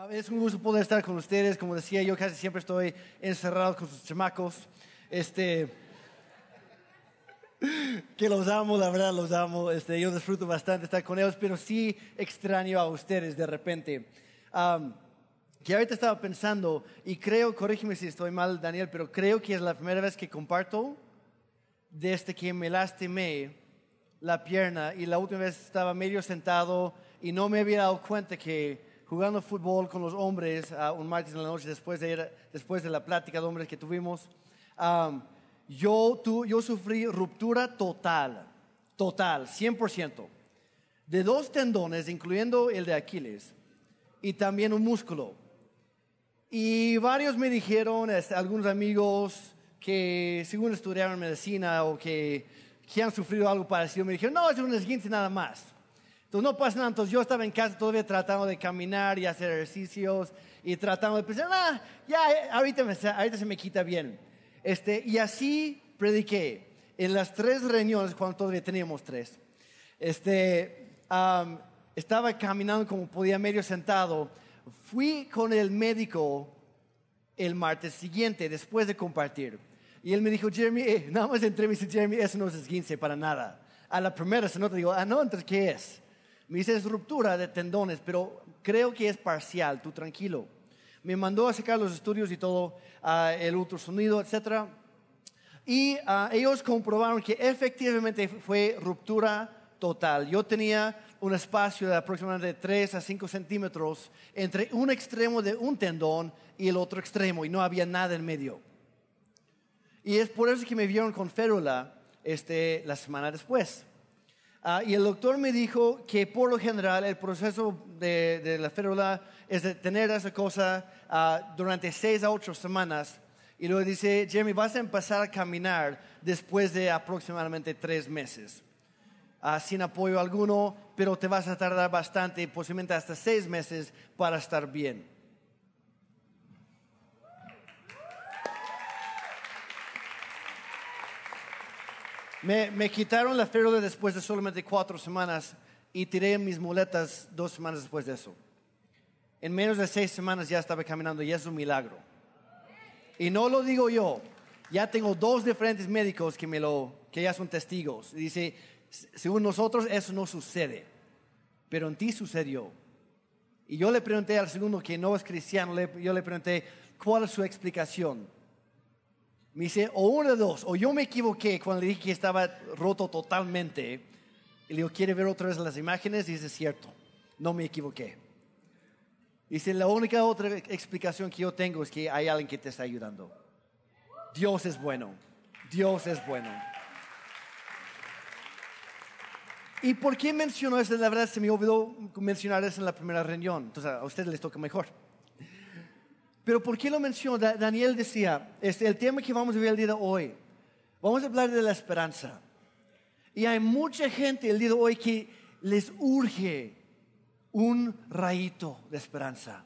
Ah, es un gusto poder estar con ustedes. Como decía, yo casi siempre estoy encerrado con sus chamacos. Este, que los amo, la verdad los amo. Este, yo disfruto bastante estar con ellos, pero sí extraño a ustedes de repente. que ahorita estaba pensando, y creo, corrígeme si estoy mal, Daniel, pero creo que es la primera vez que comparto desde que me lastimé la pierna y la última vez estaba medio sentado y no me había dado cuenta que jugando fútbol con los hombres un martes en la noche después de, después de la plática de hombres que tuvimos, yo, yo sufrí ruptura total, total, 100%, de dos tendones, incluyendo el de Aquiles, y también un músculo. Y varios me dijeron, este, algunos amigos que según estudiaron medicina o que, que han sufrido algo parecido, me dijeron, no, es un esguince nada más. Entonces no pasa nada. Entonces yo estaba en casa todavía tratando de caminar y hacer ejercicios y tratando de pensar, ah, ya, eh, ahorita, ahorita se me quita bien. Este, y así prediqué en las tres reuniones cuando todavía teníamos tres. Este, estaba caminando como podía medio sentado. Fui con el médico el martes siguiente después de compartir. Y él me dijo, Jeremy, eh, nada más entre mí y Jeremy, eso no es esguince para nada. A la primera se nota, digo, ah, no, entonces, ¿qué es? Me dice, es ruptura de tendones, pero creo que es parcial, tú tranquilo. Me mandó a sacar los estudios y todo, uh, el ultrasonido, etc. Y ah, ellos comprobaron que efectivamente fue ruptura total. Yo tenía un espacio de aproximadamente 3 a 5 centímetros entre un extremo de un tendón y el otro extremo, y no había nada en medio. Y es por eso que me vieron con férula este, la semana después. Ah, y el doctor me dijo que por lo general el proceso de, la férula es de tener esa cosa ah, durante seis a ocho semanas. Y luego dice, Jeremy, vas a empezar a caminar después de aproximadamente tres meses. Ah, sin apoyo alguno, pero te vas a tardar bastante, posiblemente hasta seis meses para estar bien. Me, quitaron la férula después de solamente cuatro semanas y tiré mis muletas dos semanas después de eso. En menos de seis semanas ya estaba caminando y es un milagro. Y no lo digo yo, ya tengo dos diferentes médicos que, me lo, que ya son testigos. Y dice, según nosotros eso no sucede, pero en ti sucedió. Y yo le pregunté al segundo que no es cristiano, yo le pregunté, ¿cuál es su explicación? Me dice, o uno de dos, o yo me equivoqué cuando le dije que estaba roto totalmente. Y le digo, ¿quiere ver otra vez las imágenes? Y dice, cierto, no me equivoqué. Dice, la única otra explicación que yo tengo es que hay alguien que te está ayudando. Dios es bueno. Dios es bueno. ¿Y por qué mencionó eso? La verdad se me olvidó mencionar eso en la primera reunión. Entonces a ustedes les toca mejor. Pero ¿por qué lo menciono? Daniel decía, este, el tema que vamos a ver el día de hoy, vamos a hablar de la esperanza. Y hay mucha gente el día de hoy que les urge un rayito de esperanza.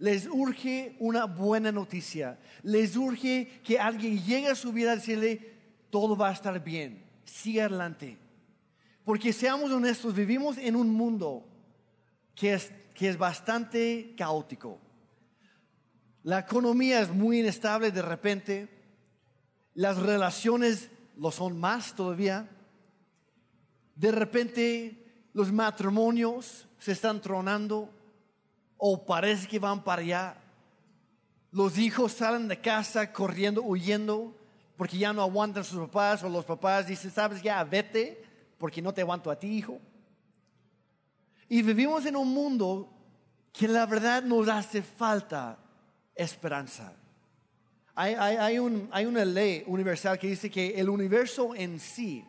Les urge una buena noticia. Les urge que alguien llegue a su vida y decirle, todo va a estar bien. Sigue adelante. Porque seamos honestos, vivimos en un mundo que es, que es bastante caótico la economía es muy inestable de repente. Las relaciones lo son más todavía. De repente los matrimonios se están tronando o parece que van para allá. Los hijos salen de casa corriendo, huyendo, porque ya no aguantan sus papás o los papás dicen, sabes, ya vete, porque no te aguanto a ti, hijo. Y vivimos en un mundo que la verdad nos hace falta esperanza. Hay, una ley universal que dice que el universo en sí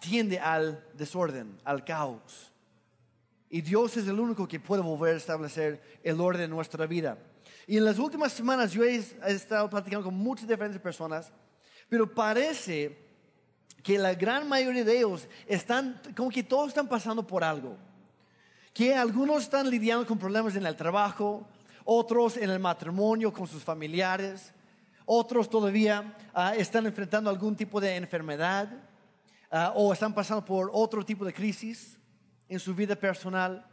tiende al desorden, al caos. Y Dios es el único que puede volver a establecer el orden en nuestra vida. Y en las últimas semanas yo he, estado platicando con muchas diferentes personas, pero parece que la gran mayoría de ellos están, como que todos están pasando por algo. Que algunos están lidiando con problemas en el trabajo, otros en el matrimonio con sus familiares, otros todavía ah, están enfrentando algún tipo de enfermedad ah, o están pasando por otro tipo de crisis en su vida personal.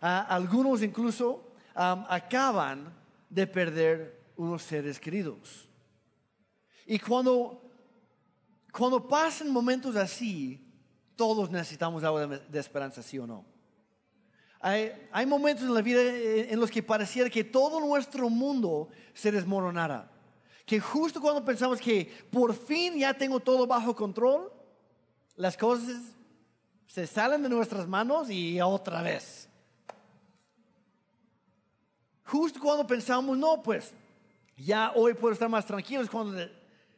Ah, algunos incluso acaban de perder unos seres queridos. Y cuando, cuando pasan momentos así, todos necesitamos algo de esperanza, sí o no. Hay, hay, momentos en la vida en los que pareciera que todo nuestro mundo se desmoronara. Que justo cuando pensamos que por fin ya tengo todo bajo control, las cosas se salen de nuestras manos y otra vez. Justo cuando pensamos, no, pues ya hoy puedo estar más tranquilo, es cuando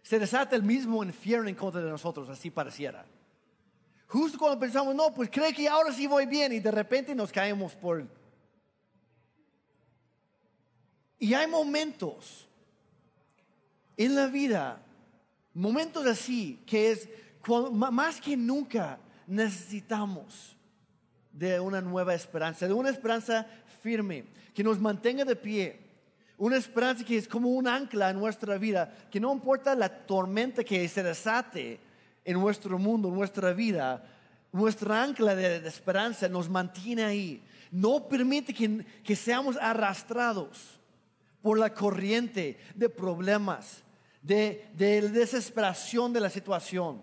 se desata el mismo infierno en contra de nosotros, así pareciera. Justo cuando pensamos, no, pues creo que ahora sí voy bien y de repente nos caemos por... Y hay momentos en la vida, momentos así, que es más que nunca necesitamos de una nueva esperanza, de una esperanza firme, que nos mantenga de pie. Una esperanza que es como un ancla en nuestra vida, que no importa la tormenta que se desate en nuestro mundo, nuestra vida, nuestra ancla de, esperanza nos mantiene ahí. No permite que, que seamos arrastrados por la corriente de problemas, de, de desesperación de la situación,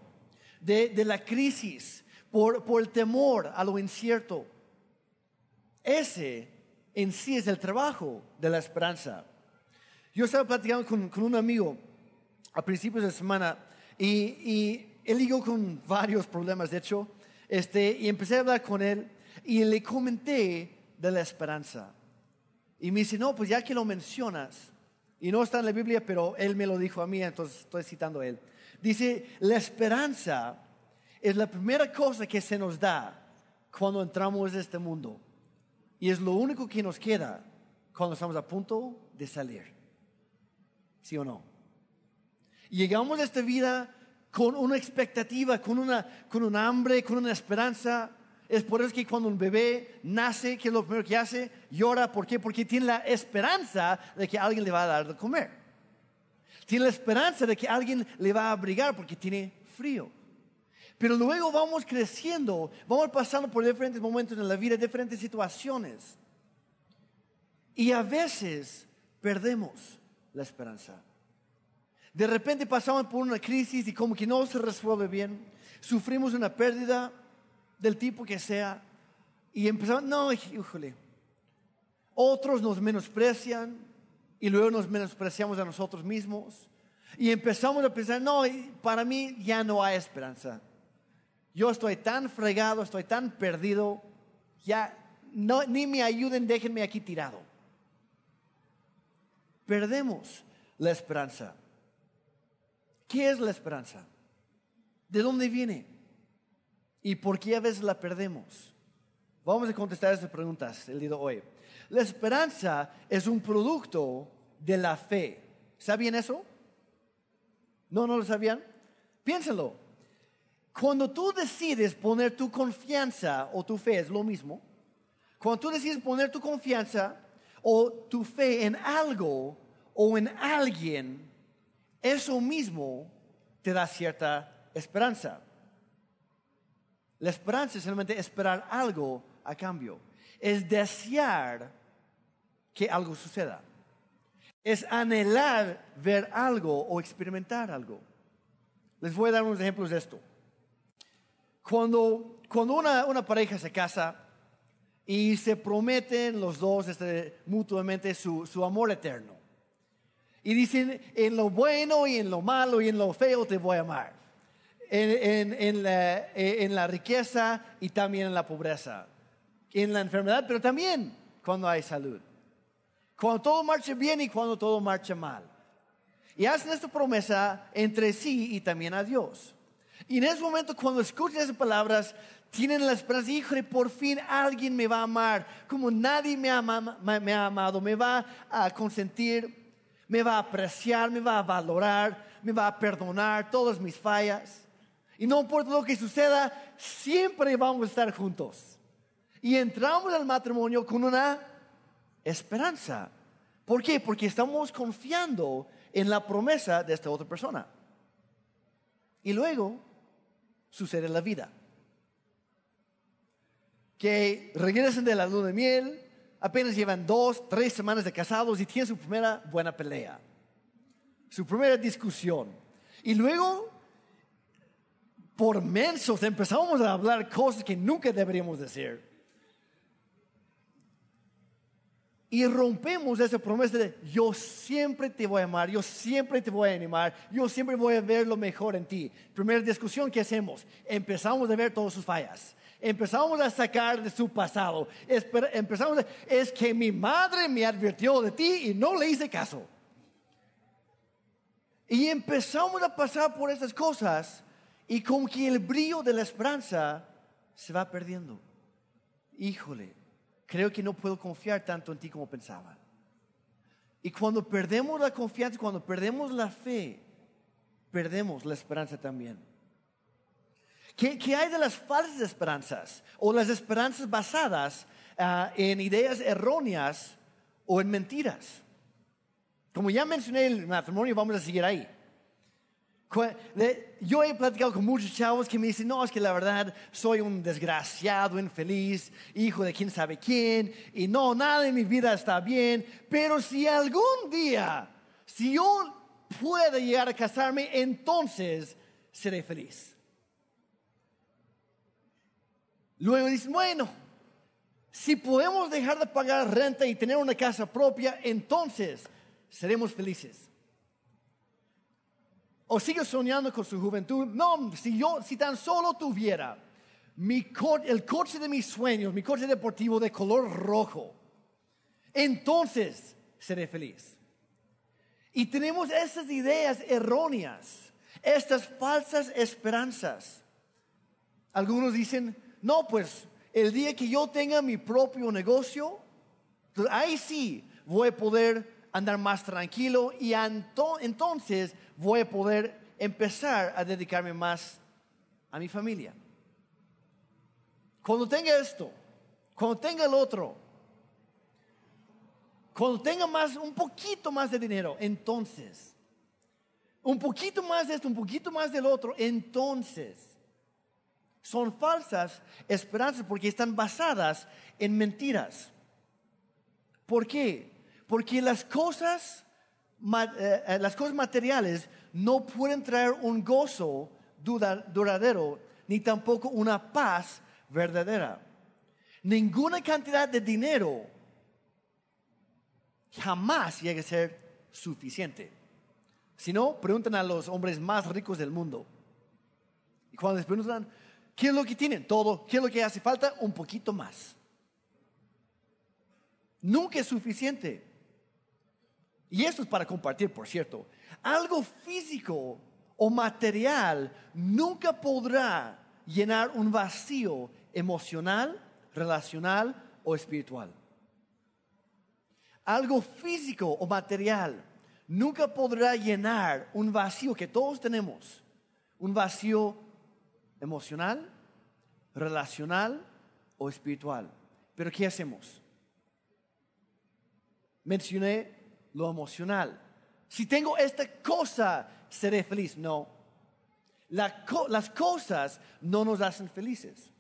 de, de la crisis, por, el temor a lo incierto. Ese en sí es el trabajo de la esperanza. Yo estaba platicando con, un amigo a principios de semana y, y él llegó con varios problemas, de hecho, este, y empecé a hablar con él y le comenté de la esperanza. Y me dice, no, pues ya que lo mencionas, y no está en la Biblia, pero él me lo dijo a mí, entonces estoy citando a él. Dice, la esperanza es la primera cosa que se nos da cuando entramos en este mundo. Y es lo único que nos queda cuando estamos a punto de salir. ¿Sí o no? llegamos a esta vida con una expectativa, con una, con un hambre, con una esperanza. Es por eso que cuando un bebé nace, ¿qué es lo primero que hace? Llora. ¿Por qué? Porque tiene la esperanza de que alguien le va a dar de comer. Tiene la esperanza de que alguien le va a abrigar porque tiene frío. Pero luego vamos creciendo, vamos pasando por diferentes momentos en la vida, diferentes situaciones. Y a veces perdemos la esperanza. De repente pasamos por una crisis y como que no se resuelve bien. Sufrimos una pérdida del tipo que sea. Y empezamos, no, híjole. Otros nos menosprecian y luego nos menospreciamos a nosotros mismos. Y empezamos a pensar, no, para mí ya no hay esperanza yo estoy tan fregado, estoy tan perdido, ya no, ni me ayuden, déjenme aquí tirado. Perdemos la esperanza. ¿Qué es la esperanza? ¿De dónde viene? ¿Y por qué a veces la perdemos? Vamos a contestar estas preguntas el día de hoy. La esperanza es un producto de la fe. ¿Sabían eso? ¿No, no lo sabían? Piénsenlo. Cuando tú decides poner tu confianza o tu fe, es lo mismo. Cuando tú decides poner tu confianza o tu fe en algo o en alguien, eso mismo te da cierta esperanza. La esperanza es solamente esperar algo a cambio. Es desear que algo suceda. Es anhelar ver algo o experimentar algo. Les voy a dar unos ejemplos de esto. Cuando, cuando una, pareja se casa y se prometen los dos este, mutuamente su amor eterno. Y dicen, en lo bueno y en lo malo y en lo feo te voy a amar. En, en, en, la, en, la, riqueza y también en la pobreza. En la enfermedad, pero también cuando hay salud. Cuando todo marcha bien y cuando todo marcha mal. Y hacen esta promesa entre sí y también a Dios. Y en ese momento, cuando escuchan esas palabras, tienen la esperanza, híjole, por fin alguien me va a amar, como nadie me ha amado, me va a consentir, me va a apreciar, me va a valorar, me va a perdonar todas mis fallas. Y no importa lo que suceda, siempre vamos a estar juntos. Y entramos al matrimonio con una esperanza. ¿Por qué? Porque estamos confiando en la promesa de esta otra persona. Y luego sucede la vida. Que regresen de la luna de miel, apenas llevan dos, tres semanas de casados y tienen su primera buena pelea, su primera discusión. Y luego, por mensos, empezamos a hablar cosas que nunca deberíamos decir. Y rompemos esa promesa de yo siempre te voy a amar, yo siempre te voy a animar, yo siempre voy a ver lo mejor en ti. Primera discusión que hacemos, empezamos a ver todas sus fallas. Empezamos a sacar de su pasado. Empezamos a, es que mi madre me advirtió de ti y no le hice caso. Y empezamos a pasar por esas cosas y como que el brillo de la esperanza se va perdiendo. Híjole, creo que no puedo confiar tanto en ti como pensaba. Y cuando perdemos la confianza, cuando perdemos la fe, perdemos la esperanza también. ¿Qué, hay de las falsas esperanzas o las esperanzas basadas ah, en ideas erróneas o en mentiras? Como ya mencioné el matrimonio, vamos a seguir ahí. Yo he platicado con muchos chavos que me dicen, no, es que la verdad soy un desgraciado, infeliz, hijo de quién sabe quién, y no, nada en mi vida está bien, pero si algún día, si yo pueda llegar a casarme, entonces seré feliz. Luego dicen, bueno, si podemos dejar de pagar renta y tener una casa propia, entonces seremos felices o sigue soñando con su juventud. No, si yo, si tan solo tuviera mi el coche de mis sueños, mi coche deportivo de color rojo, entonces seré feliz. Y tenemos esas ideas erróneas, estas falsas esperanzas. Algunos dicen, no, pues el día que yo tenga mi propio negocio, ahí sí voy a poder andar más tranquilo y entonces voy a poder empezar a dedicarme más a mi familia. Cuando tenga esto, cuando tenga el otro, cuando tenga más, un poquito más de dinero, entonces, un poquito más de esto, un poquito más del otro, entonces, son falsas esperanzas porque están basadas en mentiras. ¿Por qué? Porque las cosas, eh, eh, las cosas materiales no pueden traer un gozo duradero, ni tampoco una paz verdadera. Ninguna cantidad de dinero jamás llega a ser suficiente. Si no, preguntan a los hombres más ricos del mundo. Y cuando les preguntan, ¿qué es lo que tienen? Todo. ¿Qué es lo que hace falta? Un poquito más. Nunca es suficiente. Y esto es para compartir, por cierto. Algo físico o material nunca podrá llenar un vacío emocional, relacional o espiritual. Algo físico o material nunca podrá llenar un vacío que todos tenemos. Un vacío emocional, relacional o espiritual. Pero ¿qué hacemos? Mencioné lo emocional. Si tengo esta cosa, seré feliz. No. las cosas no nos hacen felices.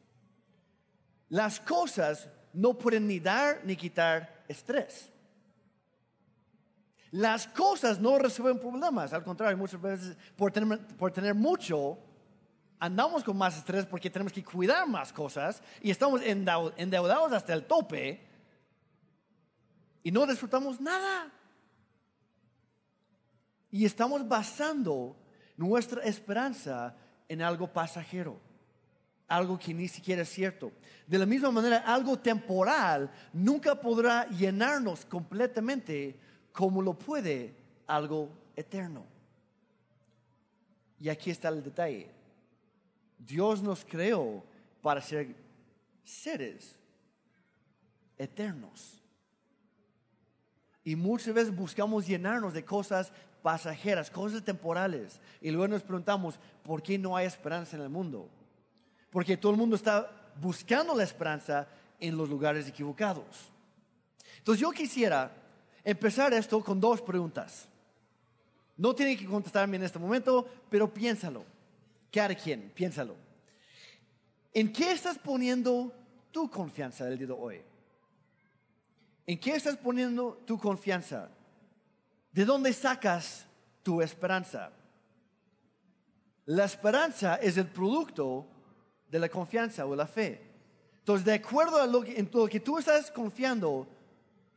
Las cosas no pueden ni dar ni quitar estrés. Las cosas no resuelven problemas. Al contrario, muchas veces por tener, por tener mucho, andamos con más estrés porque tenemos que cuidar más cosas y estamos endeudados hasta el tope y no disfrutamos nada. Y estamos basando nuestra esperanza en algo pasajero, algo que ni siquiera es cierto. De la misma manera, algo temporal nunca podrá llenarnos completamente como lo puede algo eterno. Y aquí está el detalle. Dios nos creó para ser seres eternos. Y muchas veces buscamos llenarnos de cosas pasajeras, cosas temporales. Y luego nos preguntamos, ¿por qué no hay esperanza en el mundo? Porque todo el mundo está buscando la esperanza en los lugares equivocados. Entonces yo quisiera empezar esto con dos preguntas. No tiene que contestarme en este momento, pero piénsalo. Cada piénsalo. ¿En qué estás poniendo tu confianza el día de hoy? ¿En qué estás poniendo tu confianza? ¿De dónde sacas tu esperanza? La esperanza es el producto de la confianza o la fe. Entonces, de acuerdo a lo que, en lo que tú estás confiando,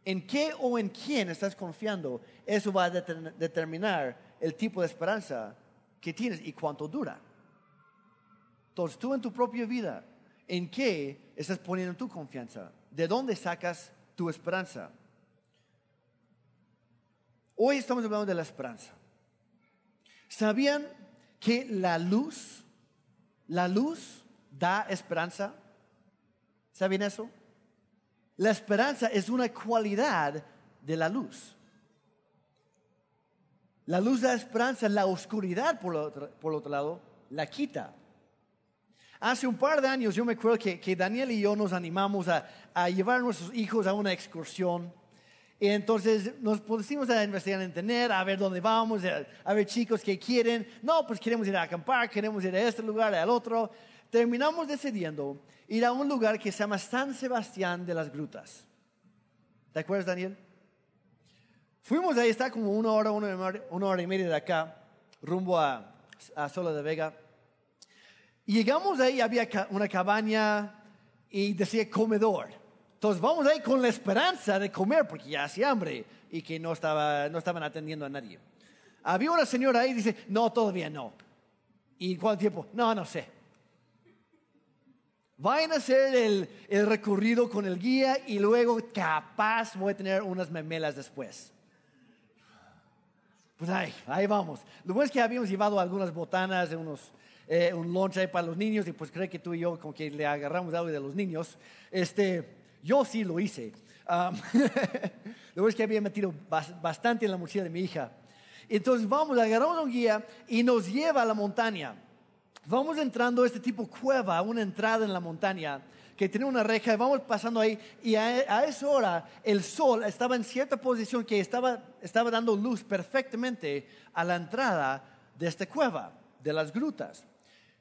en qué o en quién estás confiando, eso va a determinar el tipo de esperanza que tienes y cuánto dura. Tú en tu propia vida, ¿en qué estás poniendo tu confianza? ¿De dónde sacas tu esperanza? Hoy estamos hablando de la esperanza. ¿Sabían que la luz, la luz da esperanza? ¿Saben eso? La esperanza es una cualidad de la luz. La luz da esperanza, la oscuridad, por, otro, por otro lado, la quita. Hace un par de años yo me acuerdo que, Daniel y yo nos animamos a, a, llevar a nuestros hijos a una excursión. Y entonces nos pusimos a investigar en internet, a ver dónde vamos, a, ver chicos que quieren. No, pues queremos ir a acampar, queremos ir a este lugar, al otro. Terminamos decidiendo ir a un lugar que se llama San Sebastián de las Grutas. ¿Te acuerdas, Daniel? Fuimos ahí, está como una hora, una hora, y media de acá, rumbo a, a Sola de Vega. Llegamos ahí, había una cabaña y decía comedor. Entonces vamos ahí con la esperanza de comer porque ya hacía hambre y que no, estaba, no estaban atendiendo a nadie. Había una señora ahí y dice, no, todavía no. ¿Y cuánto tiempo? No, no sé. Vayan a hacer el, el recorrido con el guía y luego capaz voy a tener unas memelas después. Pues ahí, ahí vamos. Lo bueno es que habíamos llevado algunas botanas, unos, eh, un lunch ahí para los niños y pues creo que tú y yo como que le agarramos algo de los niños. Este, yo sí lo hice. Um, lo es que había metido bastante en la mochila de mi hija. Entonces vamos, agarramos un guía y nos lleva a la montaña. Vamos entrando a este tipo cueva, una entrada en la montaña que tiene una reja, y vamos pasando ahí y a, a, esa hora el sol estaba en cierta posición que estaba, estaba dando luz perfectamente a la entrada de esta cueva, de las grutas.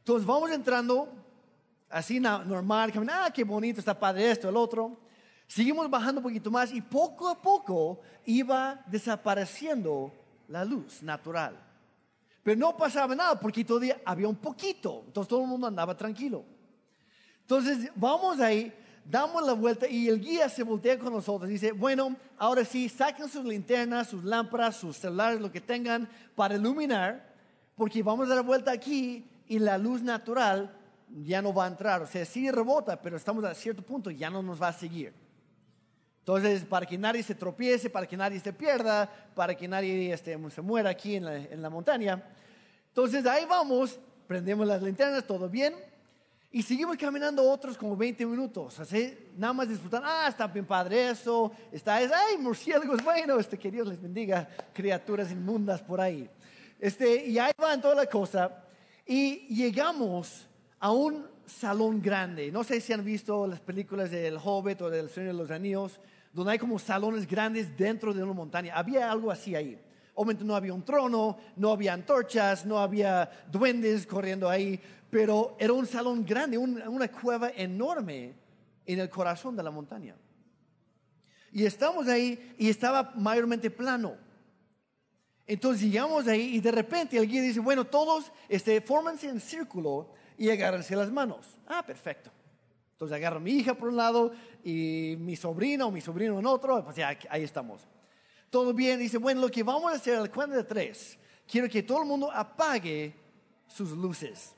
Entonces vamos entrando así normal, ah, qué bonito, está padre esto, el otro. Seguimos bajando un poquito más y poco a poco iba desapareciendo la luz natural. Pero no pasaba nada porque todavía había un poquito, entonces todo el mundo andaba tranquilo. Entonces vamos ahí, damos la vuelta y el guía se voltea con nosotros y dice, bueno, ahora sí, saquen sus linternas, sus lámparas, sus celulares, lo que tengan para iluminar, porque vamos a dar la vuelta aquí y la luz natural ya no va a entrar. O sea, sí rebota, pero estamos a cierto punto, ya no nos va a seguir. Entonces, para que nadie se tropiece, para que nadie se pierda, para que nadie este, se muera aquí en la, en la montaña. Entonces, ahí vamos, prendemos las linternas, todo bien. Y seguimos caminando otros como 20 minutos, así, nada más disfrutando, ah, está bien padre eso, está, es, ay, murciélagos, bueno, este, que Dios les bendiga, criaturas inmundas por ahí. Este, y ahí va en toda la cosa. Y llegamos a un salón grande. No sé si han visto las películas del Hobbit o del Señor de los Anillos, donde hay como salones grandes dentro de una montaña. Había algo así ahí. Obviamente no había un trono, no había antorchas, no había duendes corriendo ahí, pero era un salón grande, una cueva enorme en el corazón de la montaña. Y estamos ahí y estaba mayormente plano. Entonces llegamos ahí y de repente el guía dice, bueno, todos este, fórmense en círculo y agárrense las manos. Ah, perfecto. Entonces agarro a mi hija por un lado y mi sobrina o mi sobrino en otro, pues ya ahí estamos. Todo bien, dice, bueno, lo que vamos a hacer al cuento de tres, quiero que todo el mundo apague sus luces,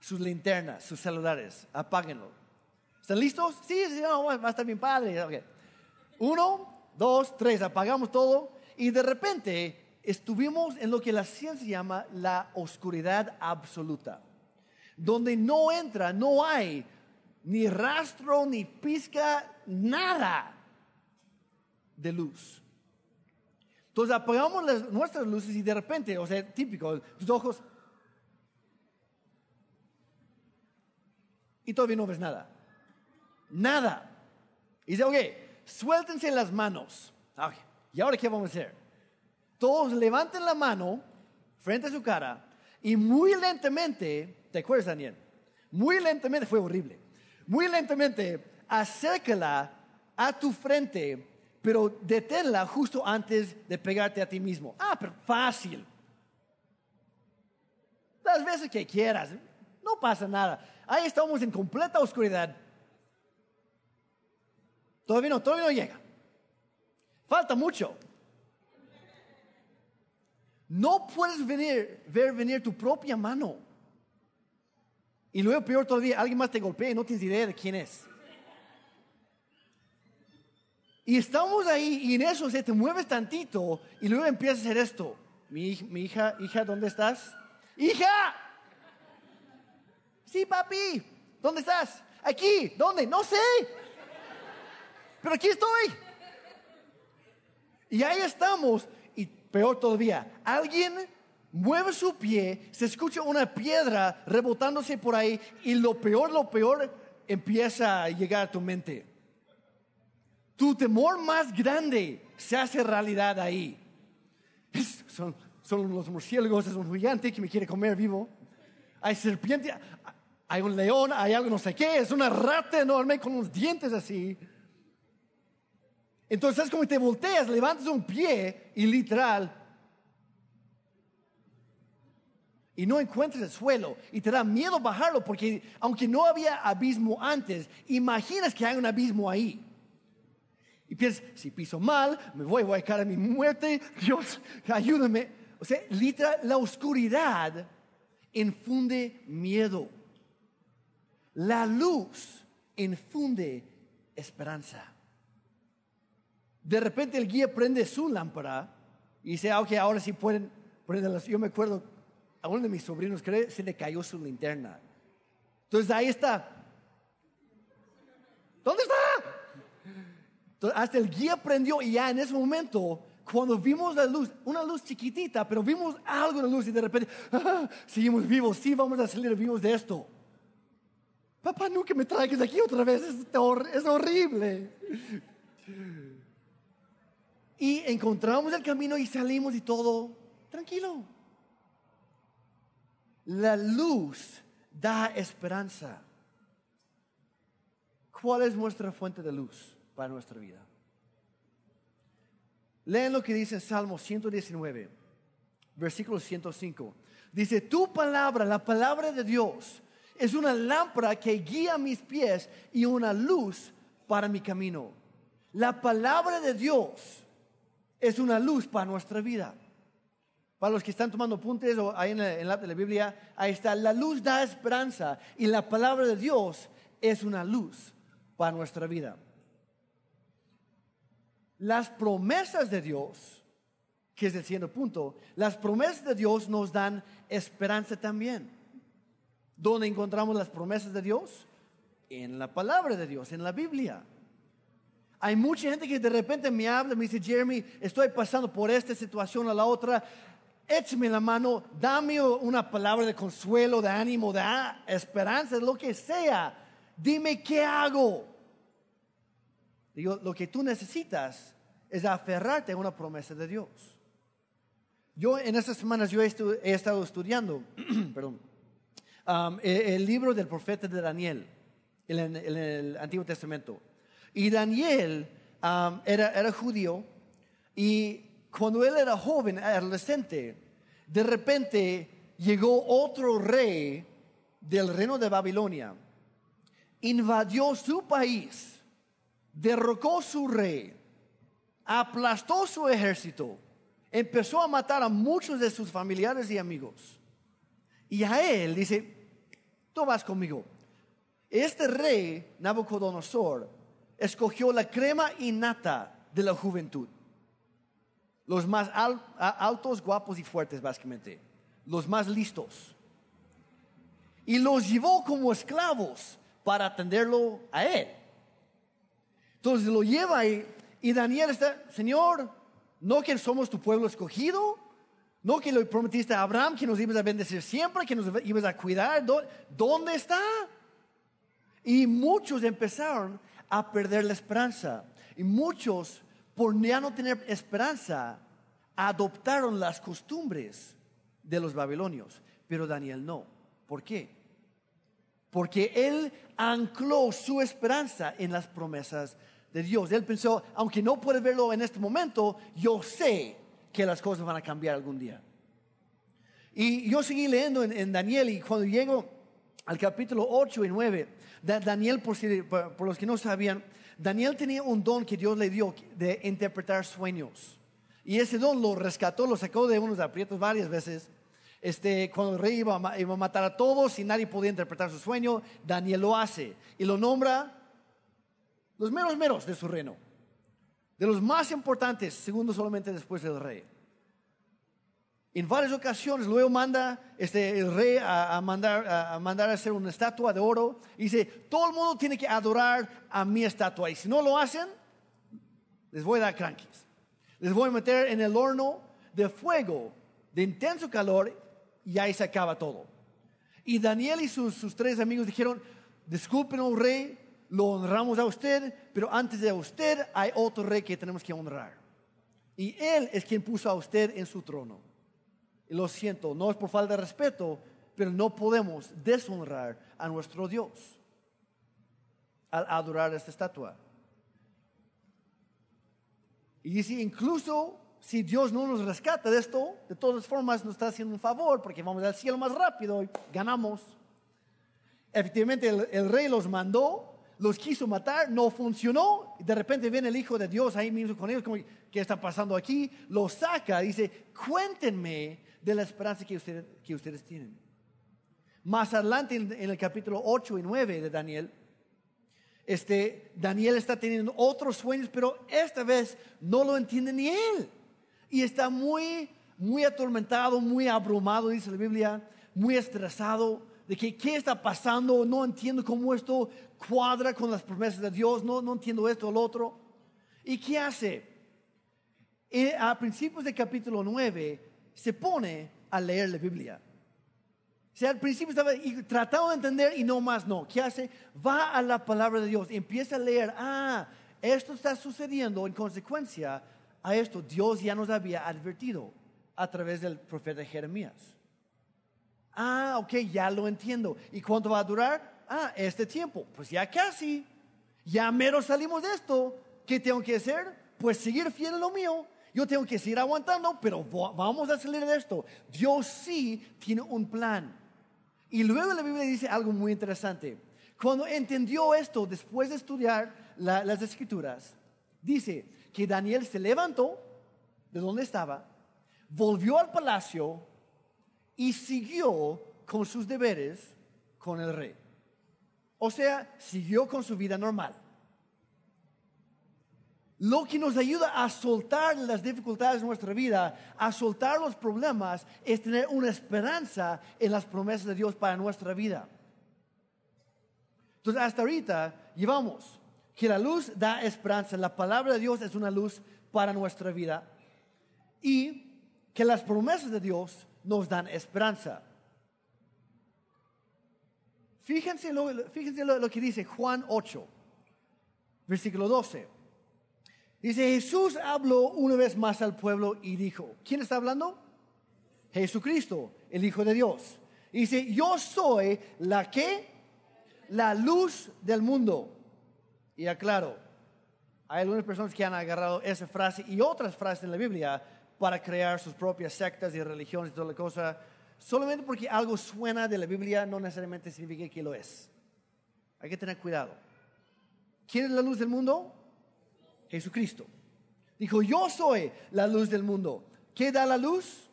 sus linternas, sus celulares, apáguenlo. ¿Están listos? Sí, sí, no, va a estar bien padre. Uno, dos, tres, apagamos todo y de repente estuvimos en lo que la ciencia llama la oscuridad absoluta, donde no entra, no hay ni rastro, ni pizca, nada de luz. Entonces apagamos nuestras luces y de repente, o sea, típico, tus ojos, y todavía no ves nada. Nada. Y dice, ok, suéltense las manos. ¿Y ahora qué vamos a hacer? Todos levanten la mano frente a su cara y muy lentamente, ¿te acuerdas Daniel? Muy lentamente, fue horrible, muy lentamente acércala a tu frente pero deténla justo antes de pegarte a ti mismo. Ah, pero fácil. Las veces que quieras, no pasa nada. Ahí estamos en completa oscuridad. Todavía no, todavía no llega. Falta mucho. No puedes venir, ver venir tu propia mano. Y luego, peor todavía, alguien más te golpea y no tienes idea de quién es. Y estamos ahí y en eso se te mueves tantito y luego empiezas a hacer esto. Mi, mi hija, hija, ¿dónde estás? Hija. Sí, papi. ¿Dónde estás? Aquí. ¿Dónde? No sé. Pero aquí estoy. Y ahí estamos. Peor todavía, alguien mueve su pie, se escucha una piedra rebotándose por ahí y lo peor, lo peor empieza a llegar a tu mente. Tu temor más grande se hace realidad ahí. son, son los murciélagos, es un gigante que me quiere comer vivo. Hay serpiente, hay un león, hay algo no sé qué, es una rata enorme con unos dientes así. Entonces es como te volteas, levantas un pie y literal y no encuentras el suelo y te da miedo bajarlo porque aunque no había abismo antes, imaginas que hay un abismo ahí. Y piensas, si piso mal, me voy, voy a caer a mi muerte, Dios, ayúdame. O sea, literal, la oscuridad infunde miedo. La luz infunde esperanza. De repente el guía prende su lámpara y dice, ah, ok, ahora sí pueden prenderlas. Yo me acuerdo, a uno de mis sobrinos, creo, se le cayó su linterna. Entonces ahí está. ¿Dónde está? Hasta el guía prendió y ya en ese momento, cuando vimos la luz, una luz chiquitita, pero vimos algo de luz y de repente, ah, seguimos vivos, sí, vamos a salir vivos de esto. Papá, nunca me traigas aquí otra vez, es, es horrible. Y encontramos el camino y salimos y todo tranquilo. La luz da esperanza. ¿Cuál es nuestra fuente de luz? para nuestra vida. Leen lo que dice Salmo 119, versículo 105. Dice, tu palabra, la palabra de Dios, es una lámpara que guía mis pies y una luz para mi camino. La palabra de Dios es una luz para nuestra vida. Para los que están tomando apuntes ahí en la, la Biblia, ahí está, la luz da esperanza y la palabra de Dios es una luz para nuestra vida. Las promesas de Dios, que es el siguiente punto, las promesas de Dios nos dan esperanza también. ¿Dónde encontramos las promesas de Dios? En la palabra de Dios, en la Biblia. Hay mucha gente que de repente me habla, me dice, Jeremy, estoy pasando por esta situación a la otra, échame la mano, dame una palabra de consuelo, de ánimo, de esperanza, lo que sea. Dime qué hago. Digo, lo que tú necesitas es aferrarte a una promesa de Dios. Yo en estas semanas yo he, estado estudiando, perdón, um, e, el, libro del profeta de Daniel en, el Antiguo Testamento. Y Daniel um, era, era judío y cuando él era joven, adolescente, de repente llegó otro rey del reino de Babilonia, invadió su país derrocó su rey, aplastó su ejército, empezó a matar a muchos de sus familiares y amigos. Y a él dice, tú vas conmigo. Este rey, Nabucodonosor, escogió la crema innata de la juventud. Los más altos, guapos y fuertes, básicamente. Los más listos. Y los llevó como esclavos para atenderlo a él. Entonces lo lleva y, Daniel está, Señor, no que somos tu pueblo escogido, no que lo prometiste a Abraham que nos ibas a bendecir siempre, que nos ibas a cuidar, ¿dónde está? Y muchos empezaron a perder la esperanza. Y muchos, por ya no tener esperanza, adoptaron las costumbres de los babilonios. Pero Daniel no. ¿Por qué? Porque él ancló su esperanza en las promesas de Dios. Él pensó, aunque no puede verlo en este momento, yo sé que las cosas van a cambiar algún día. Y yo seguí leyendo en, Daniel y cuando llego al capítulo 8 y 9, Daniel, por, por los que no sabían, Daniel tenía un don que Dios le dio de interpretar sueños. Y ese don lo rescató, lo sacó de unos aprietos varias veces. Este, cuando el rey iba a, iba a matar a todos y nadie podía interpretar su sueño, Daniel lo hace y lo nombra los meros meros de su reino, de los más importantes, segundo solamente después del rey. En varias ocasiones luego manda este, el rey a, mandar, a, mandar a hacer una estatua de oro y dice, todo el mundo tiene que adorar a mi estatua y si no lo hacen, les voy a dar crankies. Les voy a meter en el horno de fuego de intenso calor y ahí se acaba todo. Y Daniel y sus, tres amigos dijeron, disculpen, oh rey, lo honramos a usted, pero antes de usted hay otro rey que tenemos que honrar. Y él es quien puso a usted en su trono. Y lo siento, no es por falta de respeto, pero no podemos deshonrar a nuestro Dios al adorar esta estatua. Y dice, incluso si Dios no nos rescata de esto, de todas formas nos está haciendo un favor porque vamos al cielo más rápido y ganamos. Efectivamente, el, rey los mandó, los quiso matar, no funcionó. De repente viene el Hijo de Dios ahí mismo con ellos, como, ¿qué está pasando aquí? Los saca, dice, cuéntenme de la esperanza que, que ustedes tienen. Más adelante en, el capítulo 8 y 9 de Daniel, este, Daniel está teniendo otros sueños, pero esta vez no lo entiende ni él. Y está muy, muy atormentado, muy abrumado, dice la Biblia, muy estresado de que qué está pasando, no entiendo cómo esto cuadra con las promesas de Dios, no, no entiendo esto o lo otro. ¿Y qué hace? Eh, a principios del capítulo 9 se pone a leer la Biblia. O sea, al principio estaba tratando de entender y no más no. ¿Qué hace? Va a la palabra de Dios empieza a leer. Ah, esto está sucediendo en consecuencia a esto. Dios ya nos había advertido a través del profeta Jeremías. Ah, ok, ya lo entiendo. ¿Y cuánto va a durar? Ah, este tiempo. Pues ya casi. Ya mero salimos de esto. ¿Qué tengo que hacer? Pues seguir fiel a lo mío yo tengo que seguir aguantando, pero vamos a salir de esto. Dios sí tiene un plan. Y luego la Biblia dice algo muy interesante. Cuando entendió esto, después de estudiar las escrituras, dice que Daniel se levantó de donde estaba, volvió al palacio y siguió con sus deberes con el rey. O sea, siguió con su vida normal. Lo que nos ayuda a soltar las dificultades de nuestra vida, a soltar los problemas, es tener una esperanza en las promesas de Dios para nuestra vida. Entonces, hasta ahorita llevamos que la luz da esperanza, la palabra de Dios es una luz para nuestra vida y que las promesas de Dios nos dan esperanza. Fíjense lo, fíjense lo que dice Juan 8, versículo 12. Dice, Jesús habló una vez más al pueblo y dijo, ¿quién está hablando? Jesucristo, el Hijo de Dios. Dice, yo soy la que, la luz del mundo. Y aclaro, hay algunas personas que han agarrado esa frase y otras frases en la Biblia para crear sus propias sectas y religiones y toda la cosa. Solamente porque algo suena de la Biblia no necesariamente significa que lo es. Hay que tener cuidado. ¿Quién es la luz del mundo? Jesucristo. Dijo, yo soy la luz del mundo. ¿Qué da la luz?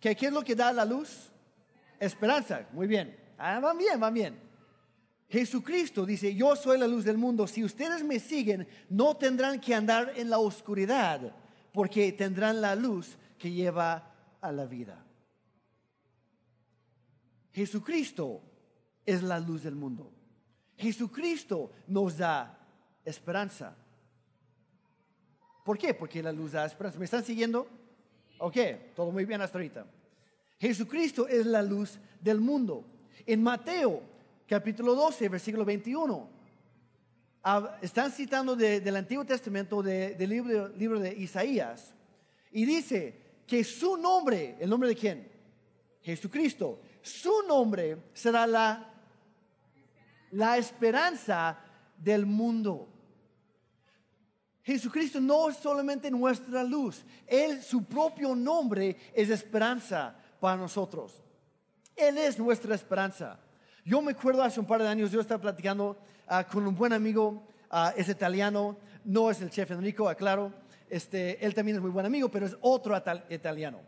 ¿Qué, es lo que da la luz? Esperanza. Muy bien. Ah, van bien, van bien. Jesucristo dice, yo soy la luz del mundo. Si ustedes me siguen, no tendrán que andar en la oscuridad, porque tendrán la luz que lleva a la vida. Jesucristo es la luz del mundo. Jesucristo nos da esperanza. ¿Por qué? Porque la luz da esperanza. ¿Me están siguiendo? Ok, todo muy bien hasta ahorita. Jesucristo es la luz del mundo. En Mateo capítulo 12, versículo 21, están citando del Antiguo Testamento del libro, libro de Isaías y dice que su nombre, ¿el nombre de quién? Jesucristo. Su nombre será la, la esperanza del mundo. Jesucristo no es solamente nuestra luz, Él, su propio nombre es esperanza para nosotros. Él es nuestra esperanza. Yo me acuerdo hace un par de años, yo estaba platicando ah, con un buen amigo, ah, es italiano, no es el chef Enrico, aclaro, este, él también es muy buen amigo, pero es otro italiano.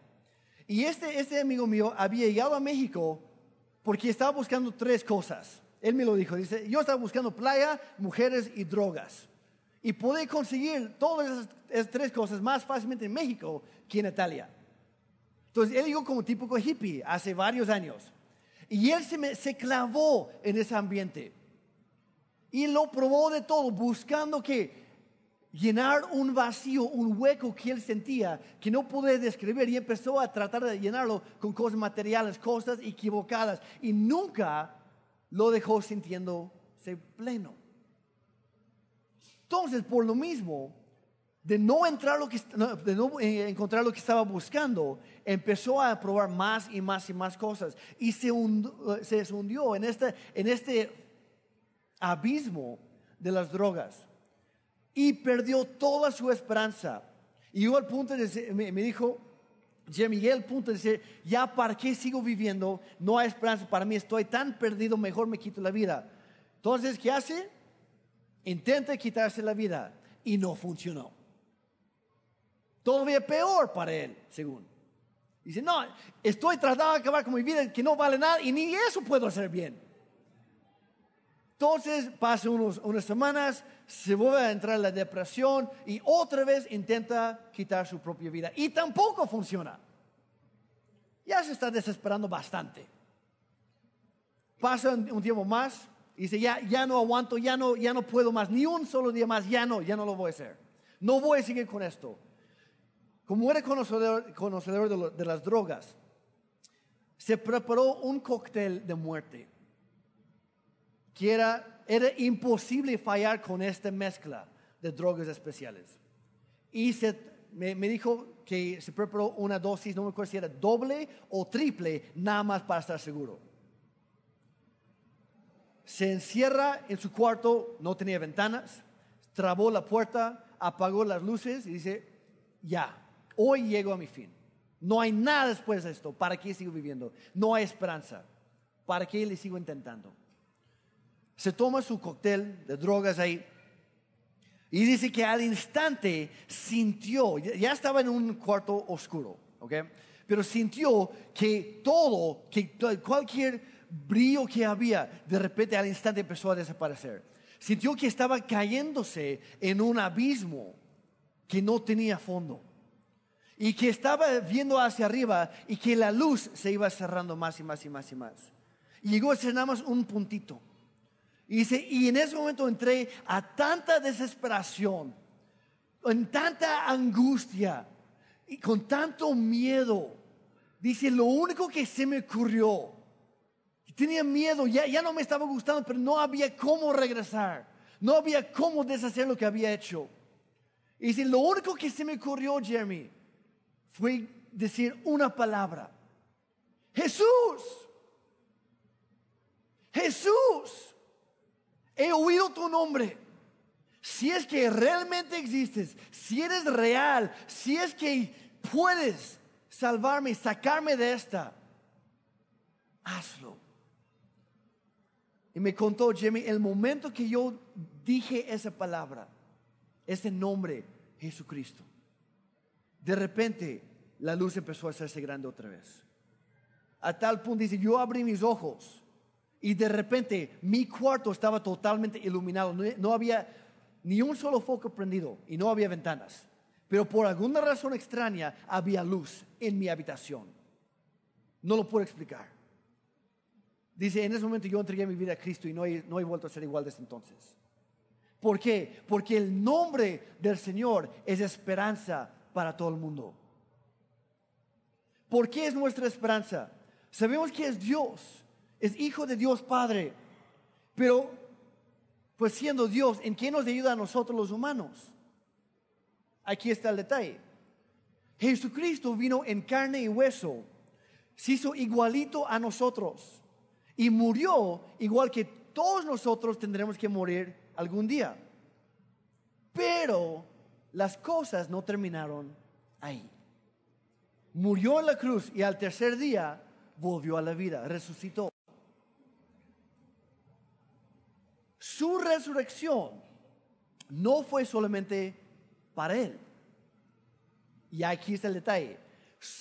Y este, este amigo mío había llegado a México porque estaba buscando tres cosas. Él me lo dijo, dice, yo estaba buscando playa, mujeres y drogas. Y pude conseguir todas esas, tres cosas más fácilmente en México que en Italia. Entonces, él llegó como típico hippie hace varios años. Y él se, se clavó en ese ambiente. Y lo probó de todo, buscando que llenar un vacío, un hueco que él sentía, que no pude describir, y empezó a tratar de llenarlo con cosas materiales, cosas equivocadas, y nunca lo dejó sintiéndose pleno. Entonces, por lo mismo, de no, entrar lo que, de no eh, encontrar lo que estaba buscando, empezó a probar más y más y más cosas y se, se hundió en este, en este abismo de las drogas y perdió toda su esperanza. Y yo al punto de me, dijo, Jeremy, al punto de decir, ya para qué sigo viviendo, no hay esperanza para mí, estoy tan perdido, mejor me quito la vida. Entonces, ¿qué hace? Intenta quitarse la vida y no funcionó. Todavía peor para él, según. Dice, no, estoy tratando de acabar con mi vida que no vale nada y ni eso puedo hacer bien. Entonces pasa unas semanas, se vuelve a entrar en la depresión y otra vez intenta quitar su propia vida. Y tampoco funciona. Ya se está desesperando bastante. Pasa un tiempo más, y dice, ya, ya no aguanto, ya no, ya no puedo más, ni un solo día más, ya no, ya no lo voy a hacer. No voy a seguir con esto. Como era conocedor, conocedor de, las drogas, se preparó un cóctel de muerte. Que era, era imposible fallar con esta mezcla de drogas especiales. Y se, me, me, dijo que se preparó una dosis, no me acuerdo si era doble o triple, nada más para estar seguro se encierra en su cuarto, no tenía ventanas, trabó la puerta, apagó las luces y dice, ya, hoy llego a mi fin. No hay nada después de esto. ¿Para qué sigo viviendo? No hay esperanza. ¿Para qué le sigo intentando? Se toma su cóctel de drogas ahí y dice que al instante sintió, ya estaba en un cuarto oscuro, ¿ok? Pero sintió que todo, que cualquier brillo que había, de repente al instante empezó a desaparecer. Sintió que estaba cayéndose en un abismo que no tenía fondo. Y que estaba viendo hacia arriba y que la luz se iba cerrando más y más y más y más. Llegó a ser nada más un puntito. Y dice, y en ese momento entré a tanta desesperación, en tanta angustia y con tanto miedo. Dice, lo único que se me ocurrió Tenía miedo, ya, ya no me estaba gustando, pero no había cómo regresar. No había cómo deshacer lo que había hecho. Y lo único que se me ocurrió, Jeremy, fue decir una palabra. Jesús. Jesús. He oído tu nombre. Si es que realmente existes, si eres real, si es que puedes salvarme, sacarme de esta, hazlo. Y me contó Jimmy, el momento que yo dije esa palabra, ese nombre, Jesucristo, de repente la luz empezó a hacerse grande otra vez. A tal punto dice, yo abrí mis ojos y de repente mi cuarto estaba totalmente iluminado. No, había ni un solo foco prendido y no había ventanas. Pero por alguna razón extraña había luz en mi habitación. No lo puedo explicar. Dice, en ese momento yo entregué mi vida a Cristo y no he, no he vuelto a ser igual desde entonces. ¿Por qué? Porque el nombre del Señor es esperanza para todo el mundo. ¿Por qué es nuestra esperanza? Sabemos que es Dios, es hijo de Dios Padre, pero pues siendo Dios, ¿en qué nos ayuda a nosotros los humanos? Aquí está el detalle. Jesucristo vino en carne y hueso, se hizo igualito a nosotros y murió igual que todos nosotros tendremos que morir algún día. Pero las cosas no terminaron ahí. Murió en la cruz y al tercer día volvió a la vida, resucitó. Su resurrección no fue solamente para él. Y aquí está el detalle.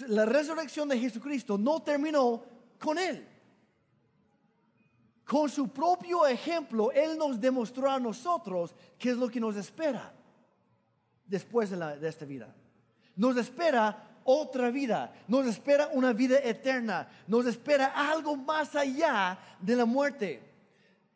La resurrección de Jesucristo no terminó con él. Con su propio ejemplo, Él nos demostró a nosotros qué es lo que nos espera después de, esta vida. Nos espera otra vida, nos espera una vida eterna, nos espera algo más allá de la muerte.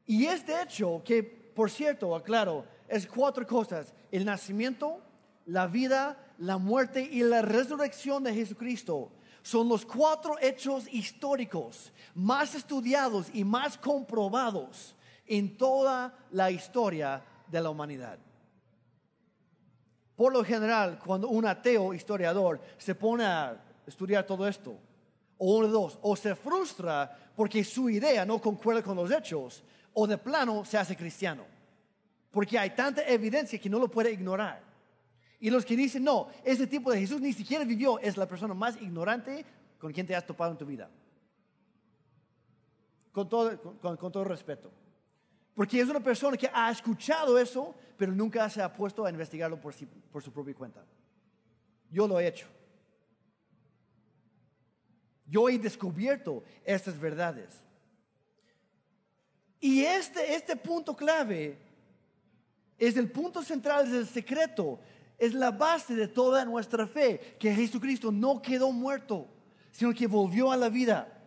Y este hecho, que por cierto, aclaro, es cuatro cosas, el nacimiento, la vida, la muerte y la resurrección de Jesucristo, son los cuatro hechos históricos más estudiados y más comprobados en toda la historia de la humanidad. Por lo general, cuando un ateo historiador se pone a estudiar todo esto, o uno de dos, o se frustra porque su idea no concuerda con los hechos, o de plano se hace cristiano. Porque hay tanta evidencia que no lo puede ignorar. Y los que dicen, no, ese tipo de Jesús ni siquiera vivió, es la persona más ignorante con quien te has topado en tu vida. Con todo, con todo respeto. Porque es una persona que ha escuchado eso, pero nunca se ha puesto a investigarlo por, por su propia cuenta. Yo lo he hecho. Yo he descubierto estas verdades. Y este, este punto clave es el punto central, es el secreto, es la base de toda nuestra fe, que Jesucristo no quedó muerto, sino que volvió a la vida.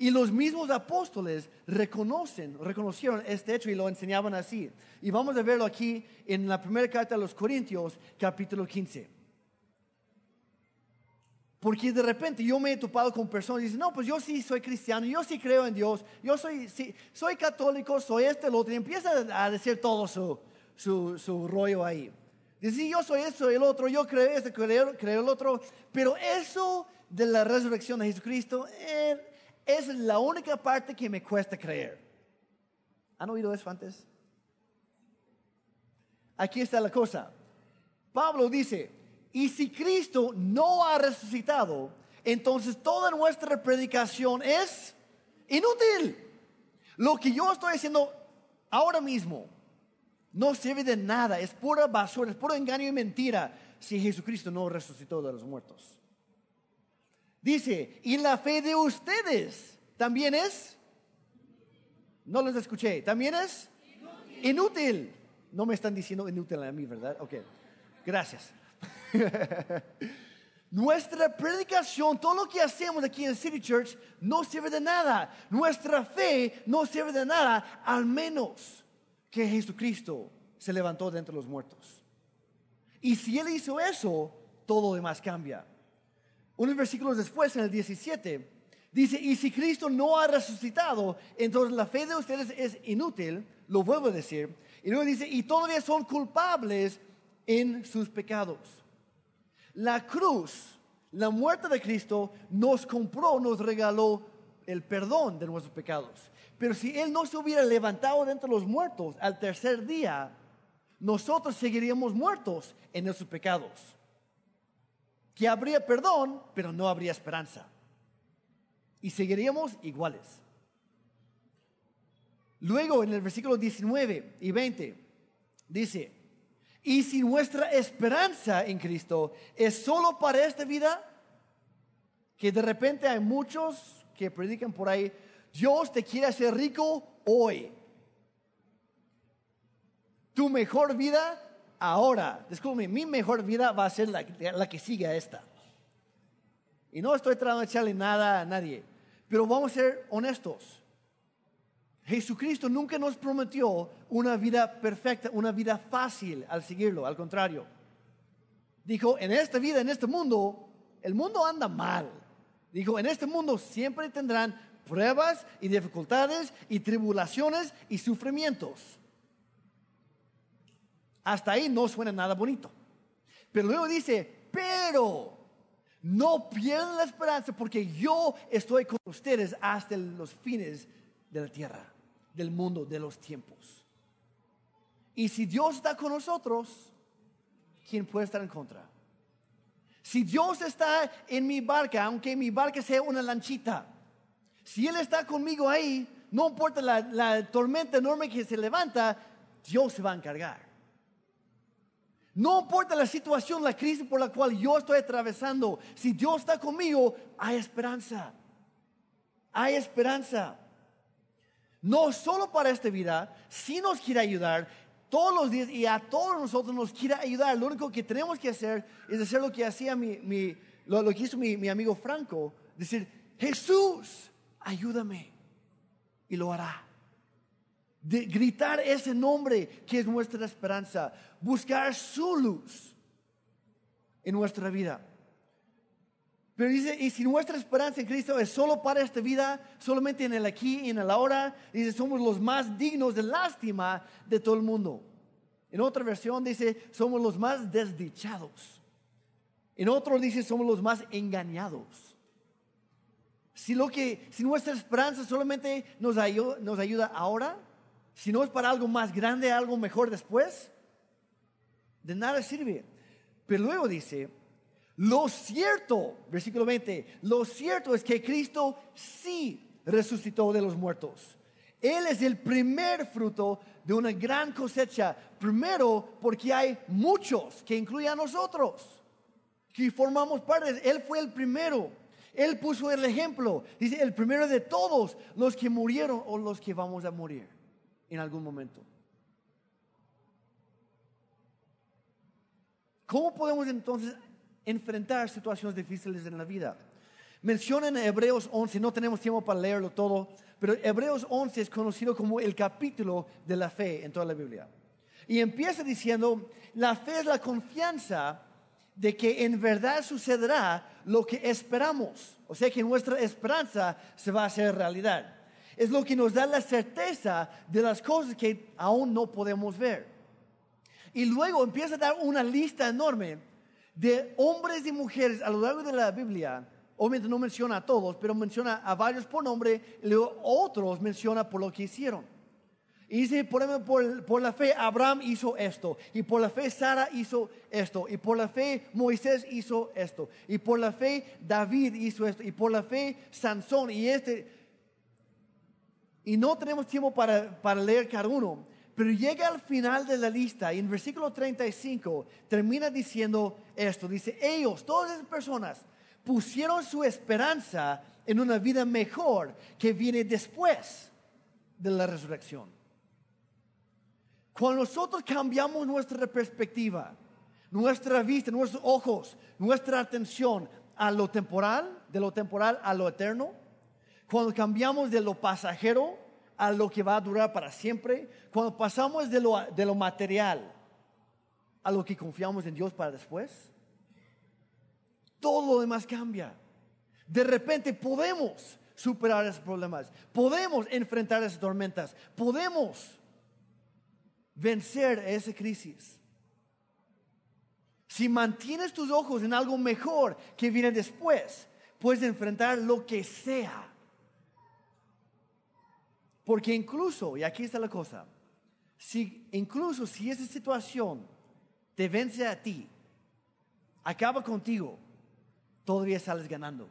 Y los mismos apóstoles reconocen, reconocieron este hecho y lo enseñaban así. Y vamos a verlo aquí en la primera carta de los Corintios, capítulo 15. Porque de repente yo me he topado con personas y dicen, no, pues yo sí soy cristiano, yo sí creo en Dios, yo soy, sí, soy católico, soy este, lo otro, y empieza a decir todo su, su, su rollo ahí. Dice, yo soy eso, el otro, yo creo este, creo, creo el otro, pero eso de la resurrección de Jesucristo, eh, es la única parte que me cuesta creer. ¿Han oído eso antes? Aquí está la cosa. Pablo dice, y si Cristo no ha resucitado, entonces toda nuestra predicación es inútil. Lo que yo estoy haciendo ahora mismo no sirve de nada, es pura basura, es puro engaño y mentira si Jesucristo no resucitó de los muertos. Dice, y la fe de ustedes también es, no les escuché, también es inútil. No me están diciendo inútil a mí, ¿verdad? Ok, gracias. Nuestra predicación, todo lo que hacemos aquí en City Church, no sirve de nada. Nuestra fe no sirve de nada, al menos que Jesucristo se levantó de entre los muertos. Y si Él hizo eso, todo lo demás cambia. Unos versículos después, en el 17, dice, y si Cristo no ha resucitado, entonces la fe de ustedes es inútil, lo vuelvo a decir. Y luego dice, y todavía son culpables en sus pecados. La cruz, la muerte de Cristo, nos compró, nos regaló el perdón de nuestros pecados. Pero si Él no se hubiera levantado de entre los muertos al tercer día, nosotros seguiríamos muertos en nuestros pecados que habría perdón, pero no habría esperanza. Y seguiríamos iguales. Luego en el versículo 19 y 20 dice, y si nuestra esperanza en Cristo es solo para esta vida, que de repente hay muchos que predican por ahí, Dios te quiere hacer rico hoy. Tu mejor vida ahora, disculpe, mi mejor vida va a ser la, que sigue a esta. Y no estoy tratando de echarle nada a nadie, pero vamos a ser honestos. Jesucristo nunca nos prometió una vida perfecta, una vida fácil al seguirlo, al contrario. Dijo, en esta vida, en este mundo, el mundo anda mal. Dijo, en este mundo siempre tendrán pruebas y dificultades y tribulaciones y sufrimientos. Hasta ahí no suena nada bonito. Pero luego dice, pero no pierdan la esperanza porque yo estoy con ustedes hasta los fines de la tierra, del mundo, de los tiempos. Y si Dios está con nosotros, ¿quién puede estar en contra? Si Dios está en mi barca, aunque mi barca sea una lanchita, si Él está conmigo ahí, no importa la, tormenta enorme que se levanta, Dios se va a encargar. No importa la situación, la crisis por la cual yo estoy atravesando, si Dios está conmigo, hay esperanza. Hay esperanza. No solo para esta vida, si nos quiere ayudar todos los días y a todos nosotros nos quiere ayudar. Lo único que tenemos que hacer es hacer lo que hacía mi, lo, que hizo mi, mi amigo Franco, decir, Jesús, ayúdame. Y lo hará. De gritar ese nombre que es nuestra esperanza, buscar su luz en nuestra vida. Pero dice, y si nuestra esperanza en Cristo es solo para esta vida, solamente en el aquí y en el ahora, dice, somos los más dignos de lástima de todo el mundo. En otra versión dice, somos los más desdichados. En otro dice, somos los más engañados. Si, lo que, si nuestra esperanza solamente nos ayuda, nos ayuda ahora, si no es para algo más grande, algo mejor después, de nada sirve. Pero luego dice, lo cierto, versículo 20, lo cierto es que Cristo sí resucitó de los muertos. Él es el primer fruto de una gran cosecha. Primero porque hay muchos que incluyen a nosotros, que formamos parte. Él fue el primero. Él puso el ejemplo. Dice, el primero de todos los que murieron o los que vamos a morir en algún momento. ¿Cómo podemos entonces enfrentar situaciones difíciles en la vida. Menciona en Hebreos 11, no tenemos tiempo para leerlo todo, pero Hebreos 11 es conocido como el capítulo de la fe en toda la Biblia. Y empieza diciendo, la fe es la confianza de que en verdad sucederá lo que esperamos. O sea que nuestra esperanza se va a hacer realidad. Es lo que nos da la certeza de las cosas que aún no podemos ver. Y luego empieza a dar una lista enorme de hombres y mujeres a lo largo de la Biblia, obviamente no menciona a todos, pero menciona a varios por nombre, y otros menciona por lo que hicieron. Y dice, por ejemplo, por, la fe Abraham hizo esto, y por la fe Sara hizo esto, y por la fe Moisés hizo esto, y por la fe David hizo esto, y por la fe Sansón, y este. Y no tenemos tiempo para, para leer cada uno, pero llega al final de la lista y en versículo 35 termina diciendo esto. Dice, ellos, todas esas personas, pusieron su esperanza en una vida mejor que viene después de la resurrección. Cuando nosotros cambiamos nuestra perspectiva, nuestra vista, nuestros ojos, nuestra atención a lo temporal, de lo temporal a lo eterno, cuando cambiamos de lo pasajero a lo que va a durar para siempre, cuando pasamos de lo, de lo material a lo que confiamos en Dios para después, todo lo demás cambia. De repente podemos superar esos problemas, podemos enfrentar esas tormentas, podemos vencer esa crisis. Si mantienes tus ojos en algo mejor que viene después, puedes enfrentar lo que sea. Porque incluso, y aquí está la cosa, si, incluso si esa situación te vence a ti, acaba contigo, todavía sales ganando.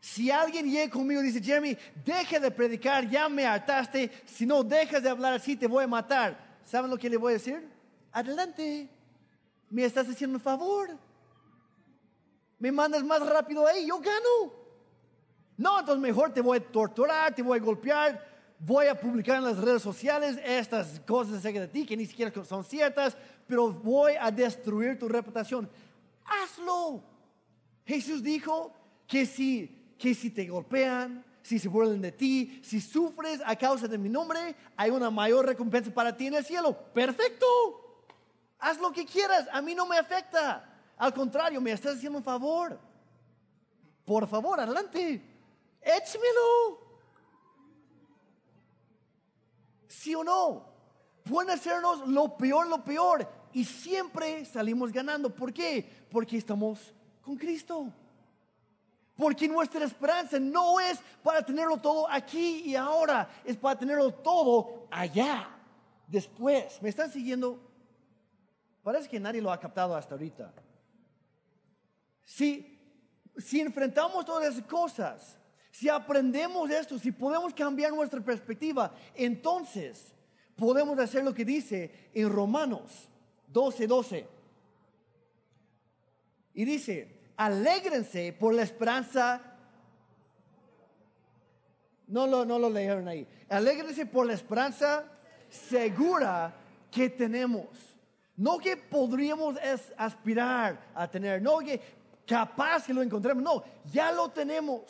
Si alguien llega conmigo y dice, Jeremy, deja de predicar, ya me hartaste, si no dejas de hablar así te voy a matar. ¿Saben lo que le voy a decir? Adelante, me estás haciendo un favor. Me mandas más rápido ahí, yo gano. No, entonces mejor te voy a torturar, te voy a golpear, voy a publicar en las redes sociales estas cosas acerca de ti que ni siquiera son ciertas, pero voy a destruir tu reputación. Hazlo. Jesús dijo que si, que si te golpean, si se burlan de ti, si sufres a causa de mi nombre, hay una mayor recompensa para ti en el cielo. Perfecto. Haz lo que quieras, a mí no me afecta. Al contrario, me estás haciendo un favor. Por favor, adelante échmelo. ¿Sí o no? Pueden hacernos lo peor, lo peor. Y siempre salimos ganando. ¿Por qué? Porque estamos con Cristo. Porque nuestra esperanza no es para tenerlo todo aquí y ahora, es para tenerlo todo allá, después. ¿Me están siguiendo? Parece que nadie lo ha captado hasta ahorita. Si, si enfrentamos todas esas cosas, si aprendemos esto, si podemos cambiar nuestra perspectiva, entonces podemos hacer lo que dice en Romanos 12, 12. Y dice, alégrense por la esperanza. No lo, no lo leyeron ahí. Alégrense por la esperanza segura que tenemos. No que podríamos aspirar a tener, no que capaz que lo encontremos, no, ya lo tenemos.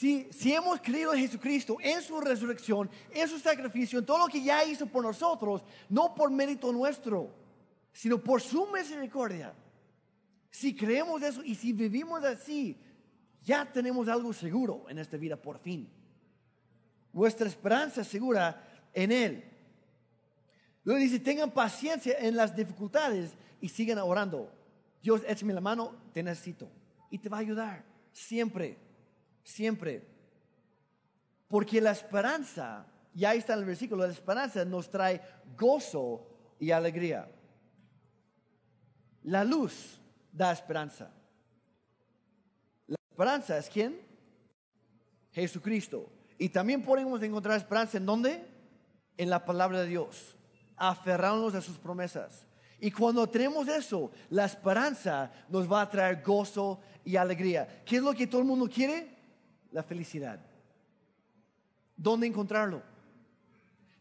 Si, si hemos creído en Jesucristo, en su resurrección, en su sacrificio, en todo lo que ya hizo por nosotros, no por mérito nuestro, sino por su misericordia. Si creemos eso y si vivimos así, ya tenemos algo seguro en esta vida por fin. Vuestra esperanza segura en Él. Luego dice, tengan paciencia en las dificultades y sigan orando. Dios, échame la mano, te necesito. Y te va a ayudar, siempre, siempre. Porque la esperanza, ya está en el versículo, la esperanza nos trae gozo y alegría. La luz da esperanza. La esperanza es quién? Jesucristo. Y también podemos encontrar esperanza en dónde? En la palabra de Dios aferrarnos a sus promesas. Y cuando tenemos eso, la esperanza nos va a traer gozo y alegría. ¿Qué es lo que todo el mundo quiere? La felicidad. ¿Dónde encontrarlo?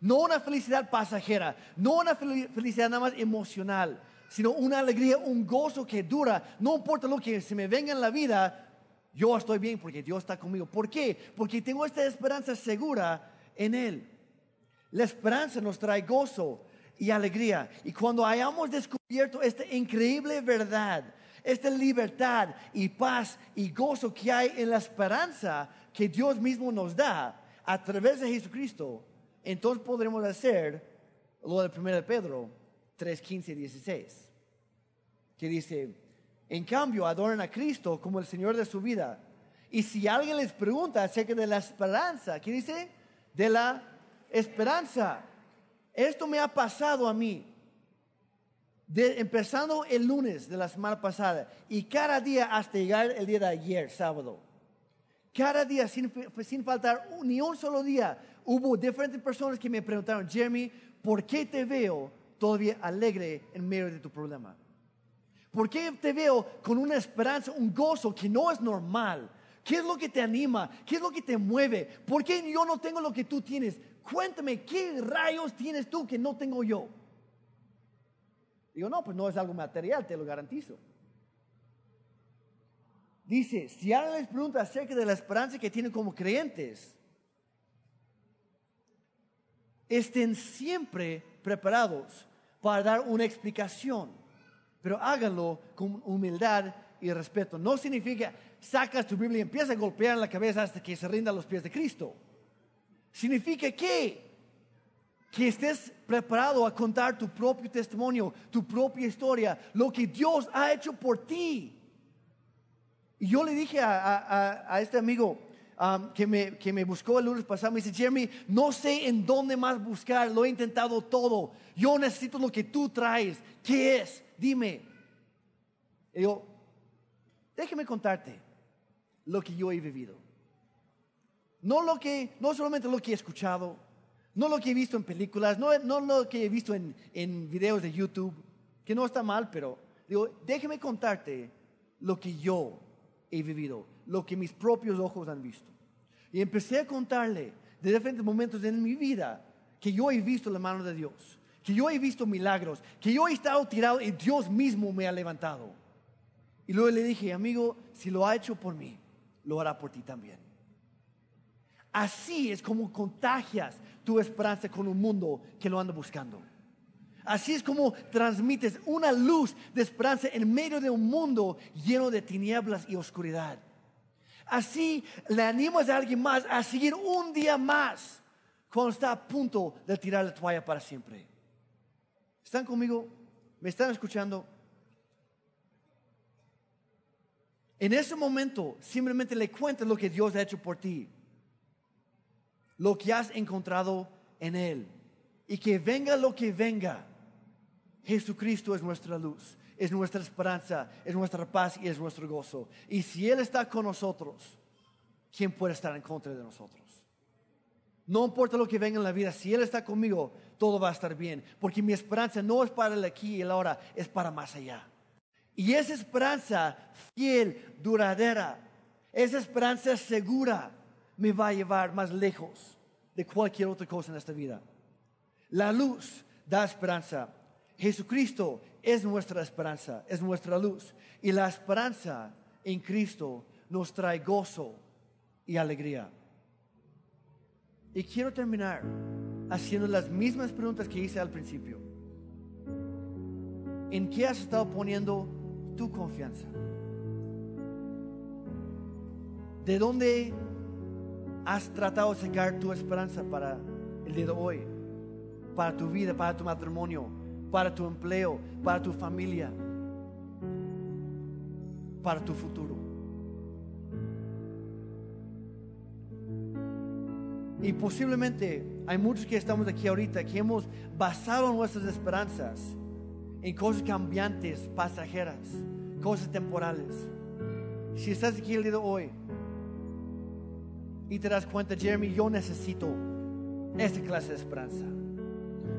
No una felicidad pasajera, no una felicidad nada más emocional, sino una alegría, un gozo que dura. No importa lo que se me venga en la vida, yo estoy bien porque Dios está conmigo. ¿Por qué? Porque tengo esta esperanza segura en Él. La esperanza nos trae gozo y alegría. Y cuando hayamos descubierto esta increíble verdad, esta libertad y paz y gozo que hay en la esperanza que Dios mismo nos da a través de Jesucristo, entonces podremos hacer lo del 1 de Pedro 3, 15 y 16, que dice, en cambio adoran a Cristo como el Señor de su vida. Y si alguien les pregunta acerca de la esperanza, ¿qué dice? De la esperanza esto me ha pasado a mí. Empezando el lunes de la semana pasada y cada día hasta llegar el día de ayer, sábado. Cada día, sin, sin faltar ni un solo día, hubo diferentes personas que me preguntaron, Jeremy, ¿por qué te veo todavía alegre en medio de tu problema? ¿Por qué te veo con una esperanza, un gozo que no es normal? ¿Qué es lo que te anima? ¿Qué es lo que te mueve? ¿Por qué yo no tengo lo que tú tienes? Cuéntame, ¿qué rayos tienes tú que no tengo yo? Digo, no, pues no es algo material, te lo garantizo. Dice, si alguien les pregunta acerca de la esperanza que tienen como creyentes, estén siempre preparados para dar una explicación, pero háganlo con humildad y respeto. No significa sacas tu Biblia y empiezas a golpear en la cabeza hasta que se rinda a los pies de Cristo. Significa que que estés preparado a contar tu propio testimonio, tu propia historia, lo que Dios ha hecho por ti. Y yo le dije a, este amigo um, que, me, que me buscó el lunes pasado, me dice, Jeremy, no sé en dónde más buscar, lo he intentado todo. Yo necesito lo que tú traes. ¿Qué es? Dime. Y yo, déjeme contarte lo que yo he vivido. No, lo que, no solamente lo que he escuchado, no lo que he visto en películas, no, no lo que he visto en, en videos de YouTube, que no está mal, pero digo, déjeme contarte lo que yo he vivido, lo que mis propios ojos han visto. Y empecé a contarle de diferentes momentos en mi vida que yo he visto la mano de Dios, que yo he visto milagros, que yo he estado tirado y Dios mismo me ha levantado. Y luego le dije, amigo, si lo ha hecho por mí, lo hará por ti también. Así es como contagias tu esperanza con un mundo que lo anda buscando. Así es como transmites una luz de esperanza en medio de un mundo lleno de tinieblas y oscuridad. Así le animas a alguien más a seguir un día más cuando está a punto de tirar la toalla para siempre. ¿Están conmigo? ¿Me están escuchando? En ese momento simplemente le cuentas lo que Dios ha hecho por ti, lo que has encontrado en Él. Y que venga lo que venga, Jesucristo es nuestra luz, es nuestra esperanza, es nuestra paz y es nuestro gozo. Y si Él está con nosotros, ¿quién puede estar en contra de nosotros? No importa lo que venga en la vida, si Él está conmigo, todo va a estar bien. Porque mi esperanza no es para el aquí y el ahora, es para más allá. Y esa esperanza fiel, duradera, esa esperanza segura me va a llevar más lejos de cualquier otra cosa en esta vida. La luz da esperanza. Jesucristo es nuestra esperanza, es nuestra luz. Y la esperanza en Cristo nos trae gozo y alegría. Y quiero terminar haciendo las mismas preguntas que hice al principio. ¿En qué has estado poniendo tu confianza? ¿De dónde has tratado de sacar tu esperanza para el día de hoy? Para tu vida, para tu matrimonio, para tu empleo, para tu familia, para tu futuro. Y posiblemente hay muchos que estamos aquí ahorita que hemos basado nuestras esperanzas en cosas cambiantes, pasajeras, cosas temporales. Si estás aquí el día de hoy y te das cuenta, Jeremy, yo necesito esta clase de esperanza.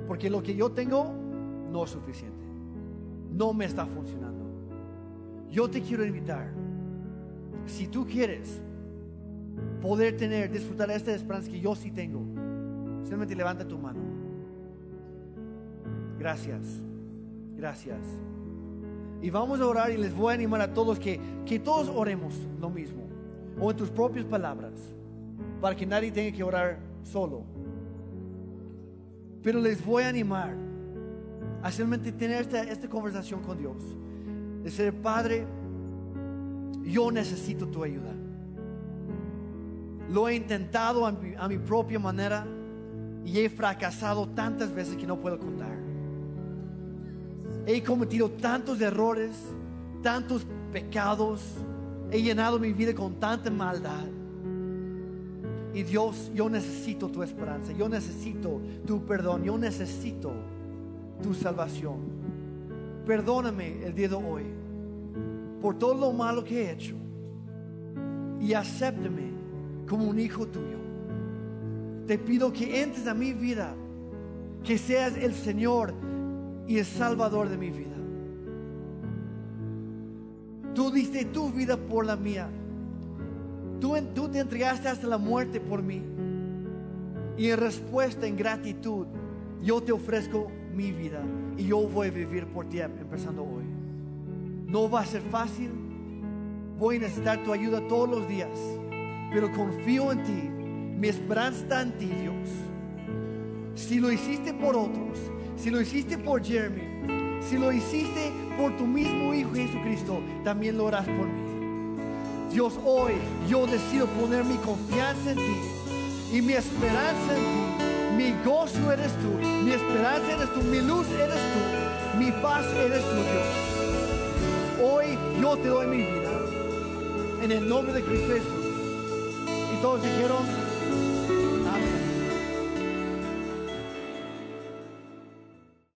Porque lo que yo tengo no es suficiente. No me está funcionando. Yo te quiero invitar. Si tú quieres poder tener, disfrutar esta esperanza que yo sí tengo. Simplemente levanta tu mano. Gracias, gracias. Y vamos a orar y les voy a animar a todos que, que todos oremos lo mismo, o en tus propias palabras, para que nadie tenga que orar solo. Pero les voy a animar a simplemente tener esta, esta conversación con Dios. De ser, Padre, yo necesito tu ayuda. Lo he intentado a mi, propia manera y he fracasado tantas veces que no puedo contar. He cometido tantos errores, tantos pecados, he llenado mi vida con tanta maldad. Y Dios, yo necesito tu esperanza, yo necesito tu perdón, yo necesito tu salvación. Perdóname el día de hoy por todo lo malo que he hecho y acéptame como un hijo tuyo. Te pido que entres a mi vida, que seas el Señor y el Salvador de mi vida. Tú diste tu vida por la mía. Tú, te entregaste hasta la muerte por mí. Y en respuesta, en gratitud, yo te ofrezco mi vida y yo voy a vivir por ti empezando hoy. No va a ser fácil. Voy a necesitar tu ayuda todos los días pero confío en ti. Mi esperanza está en ti, Dios. Si lo hiciste por otros, si lo hiciste por Jeremy, si lo hiciste por tu mismo Hijo Jesucristo, también lo harás por mí. Dios, hoy yo decido poner mi confianza en ti y mi esperanza en ti. Mi gozo eres tú, mi esperanza eres tú, mi luz eres tú, mi paz eres tú, Dios. Hoy yo te doy mi vida en el nombre de Cristo Jesús todos dijeron,